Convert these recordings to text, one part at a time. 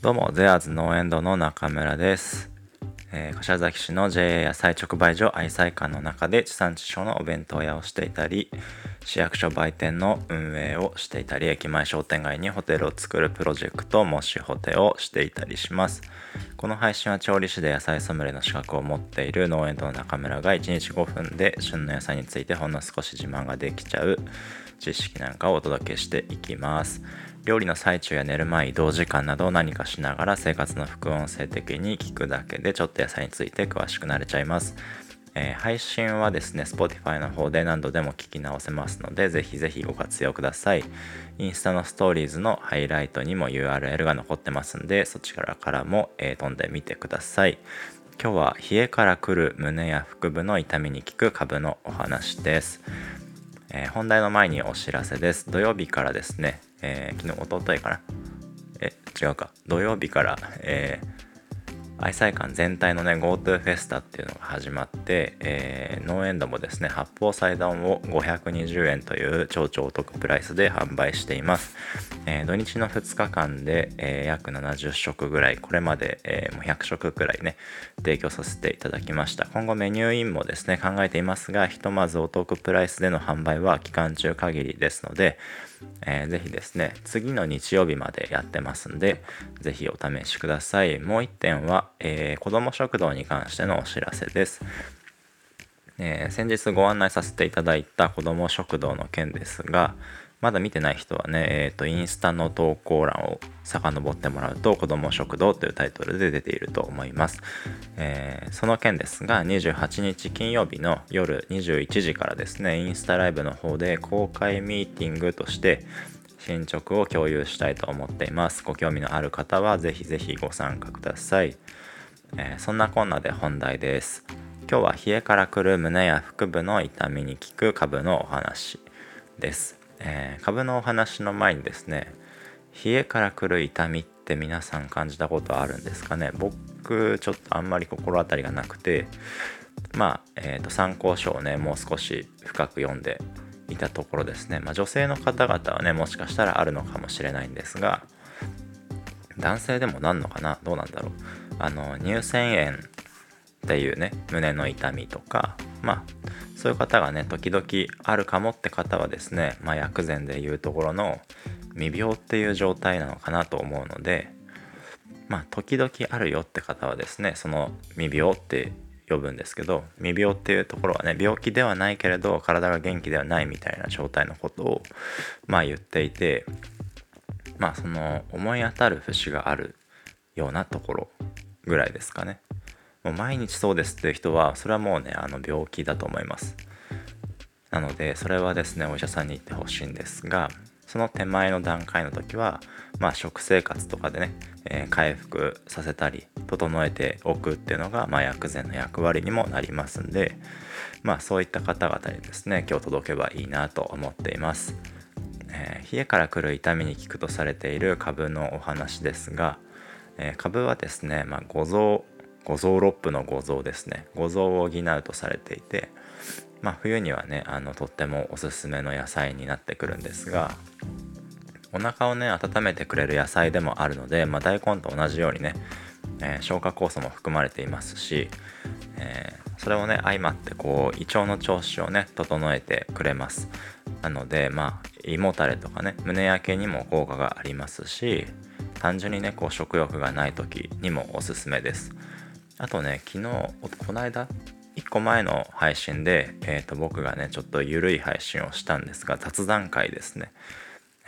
どうも、ゼアーズノーエンドの中村です。えー柏崎市の JA 野菜直売所愛妻館の中で地産地消のお弁当屋をしていたり、市役所売店の運営をしていたり、駅前商店街にホテルを作るプロジェクト、もしホテをしていたりします。この配信は調理師で野菜ソムリエの資格を持っている農園との中村が1日5分で旬の野菜についてほんの少し自慢ができちゃう知識なんかをお届けしていきます。料理の最中や寝る前移動時間など何かしながら生活の副音声的に聞くだけでちょっと野菜について詳しくなれちゃいます。えー配信はですね Spotify の方で何度でも聞き直せますのでぜひぜひご活用ください。インスタのストーリーズのハイライトにも URL が残ってますんでそちらからも、えー飛んでみてください。今日は冷えからくる胸や腹部の痛みに効く株のお話です、えー本題の前にお知らせです。土曜日からですね、えー昨日一昨日かな。え違うか。土曜日から、えー愛妻館全体のね GoTo フェスタっていうのが始まって、えーノーエンドもですね八宝菜丼を520円という超超お得プライスで販売しています、えー土日の2日間で、えー約70食ぐらい。これまで、えーもう100食くらいね提供させていただきました。今後メニューインもですね考えていますがひとまずお得プライスでの販売は期間中限りですので、えーぜひですね次の日曜日までやってますんでぜひお試しください。もう一点は、えー子ども食堂に関してのお知らせです。えー先日ご案内させていただいた子ども食堂の件ですがまだ見てない人はね、えー、とインスタの投稿欄を遡ってもらうと子ども食堂というタイトルで出ていると思います、えーその件ですが28日金曜日の夜21時からですねインスタライブの方で公開ミーティングとして進捗を共有したいと思っています。ご興味のある方はぜひぜひご参加ください。えーそんなこんなで本題です。今日は冷えからくる胸や腹部の痛みに効く株のお話です、えー株のお話の前にですね冷えからくる痛みって皆さん感じたことあるんですかね？僕ちょっとあんまり心当たりがなくてまあ、えーと参考書をねもう少し深く読んでいたところですね、まあ、女性の方々はねもしかしたらあるのかもしれないんですが男性でもなんのかな？どうなんだろう？あの乳腺炎っていうね胸の痛みとかまあそういう方がね時々あるかもって方はですね、まあ、薬膳でいうところの未病っていう状態なのかなと思うのでまあ時々あるよって方はですねその未病って呼ぶんですけど未病っていうところはね病気ではないけれど体が元気ではないみたいな状態のことをまあ言っていてまあその思い当たる節があるようなところぐらいですかね。もう毎日そうですっていう人はそれはもうねあの病気だと思います。なのでそれはですねお医者さんに言ってほしいんですがその手前の段階の時はまあ食生活とかでね、えー回復させたり整えておくっていうのが、まあ、薬膳の役割にもなりますんでまあそういった方々にですね今日届けばいいなと思っています。えー冷えから来る痛みに効くとされている株のお話ですが、えー株はですね、まあ、五臓五臓六腑の五臓ですね。五臓を補うとされていて、まあ、冬にはねあのとってもおすすめの野菜になってくるんですがお腹をね温めてくれる野菜でもあるので、まあ、大根と同じようにね、えー消化酵素も含まれていますし、えーそれをね相まってこう胃腸の調子をね整えてくれます。なのでまあ胃もたれとかね胸焼けにも効果がありますし単純にねこう食欲がない時にもおすすめです。あとね昨日この間1個前の配信で、えー、と僕がねちょっと緩い配信をしたんですが雑談会ですね、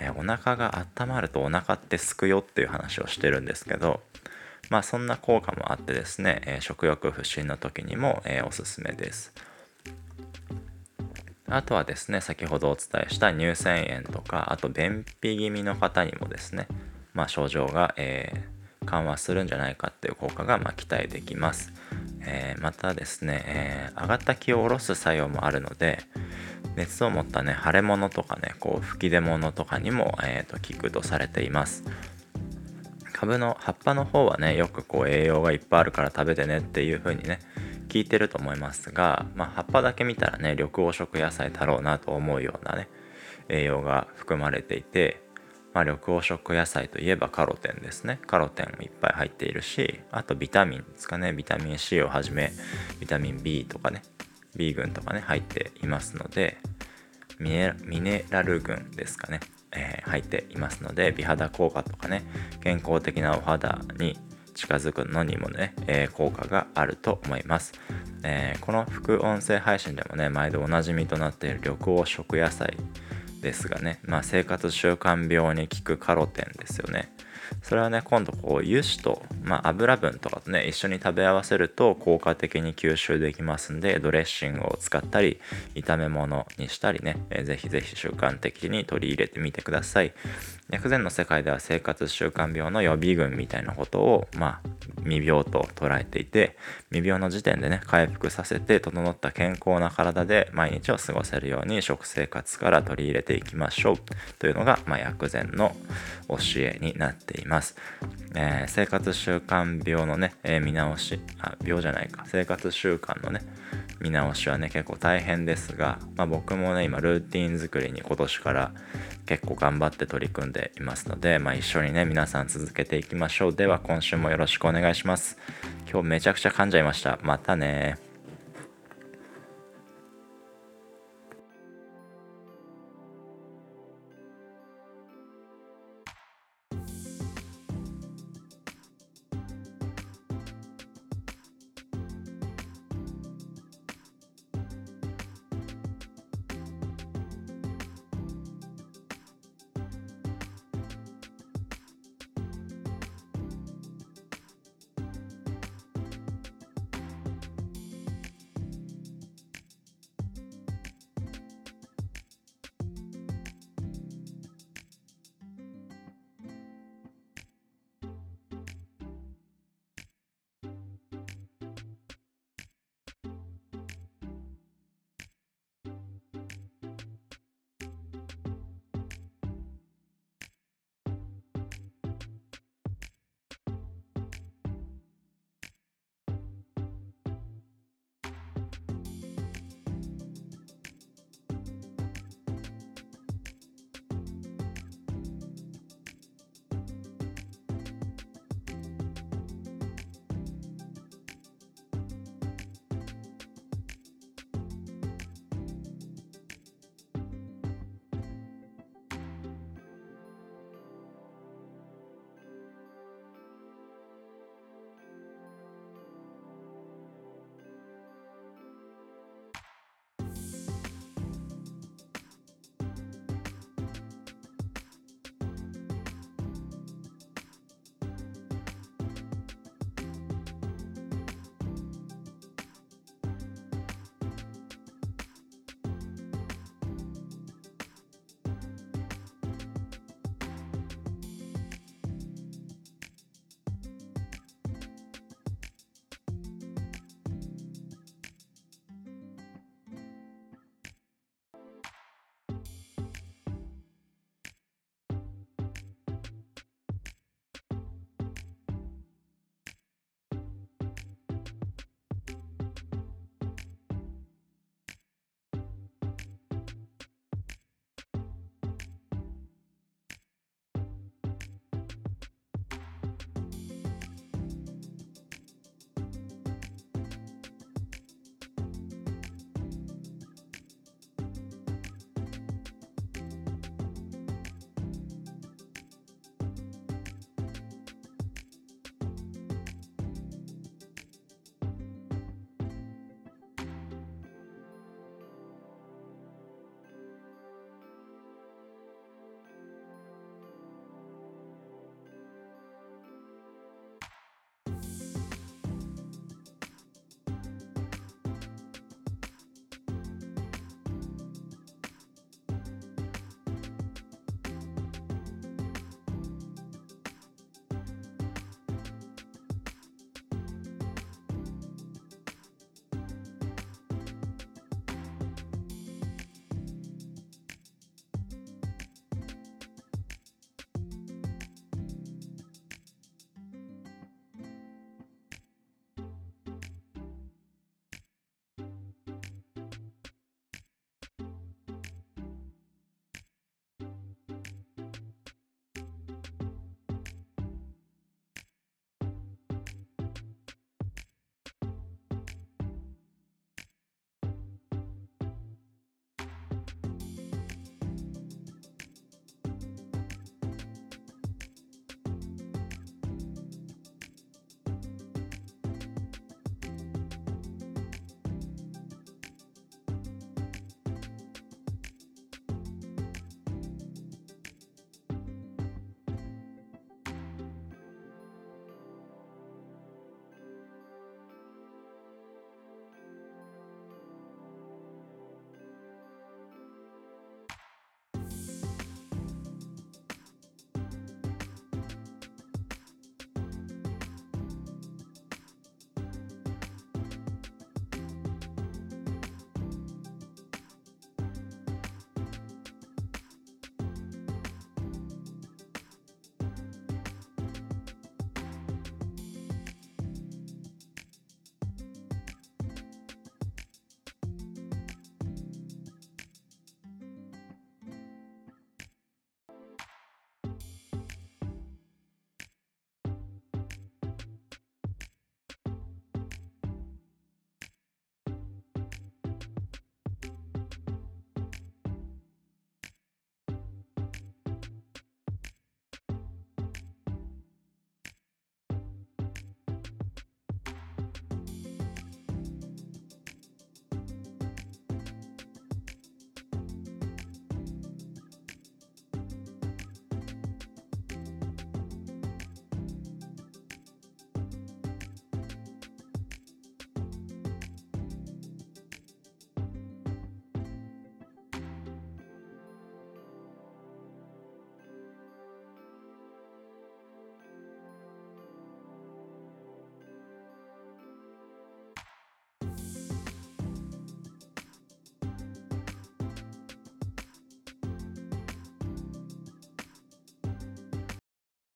えーお腹が温まるとお腹ってすくよっていう話をしてるんですけどまあそんな効果もあってですね、えー食欲不振の時にも、えーおすすめです。あとはですね先ほどお伝えした乳腺炎とかあと便秘気味の方にもですね、まあ、症状が、えー緩和するんじゃないかっていう効果が、ま、期待できます、えーまたですね、えー上がった気を下ろす作用もあるので熱を持ったね腫れ物とかねこう吹き出物とかにも、えーと効くとされています。株の葉っぱの方はねよくこう栄養がいっぱいあるから食べてねっていう風にね聞いてると思いますが、まあ、葉っぱだけ見たらね緑黄色野菜だろうなと思うようなね栄養が含まれていてまあ、緑黄色野菜といえばカロテンですね。カロテンもいっぱい入っているしあとビタミンですかね。ビタミン C をはじめビタミン B とかね。B 群とかね入っていますのでミネラル群ですかね、えー、入っていますので美肌効果とかね健康的なお肌に近づくのにもね、えー、効果があると思います、えー、この副音声配信でもね毎度おなじみとなっている緑黄色野菜ですがね、まあ、生活習慣病に効くカロテンですよね。それはね今度こう油脂と、まあ、油分とかとね一緒に食べ合わせると効果的に吸収できますんでドレッシングを使ったり炒め物にしたりね、えー、ぜひぜひ習慣的に取り入れてみてください。薬膳の世界では生活習慣病の予備軍みたいなことをまあ未病と捉えていて未病の時点でね回復させて整った健康な体で毎日を過ごせるように食生活から取り入れていきましょう。というのが、まあ、薬膳の教えになっています。ます、えー、生活習慣病のね、えー、見直しあ病じゃないか。生活習慣のね見直しはね結構大変ですが、まあ、僕もね今ルーティン作りに今年から結構頑張って取り組んでいますので、まあ、一緒にね皆さん続けていきましょう。では今週もよろしくお願いします。今日めちゃくちゃ噛んじゃいました。またね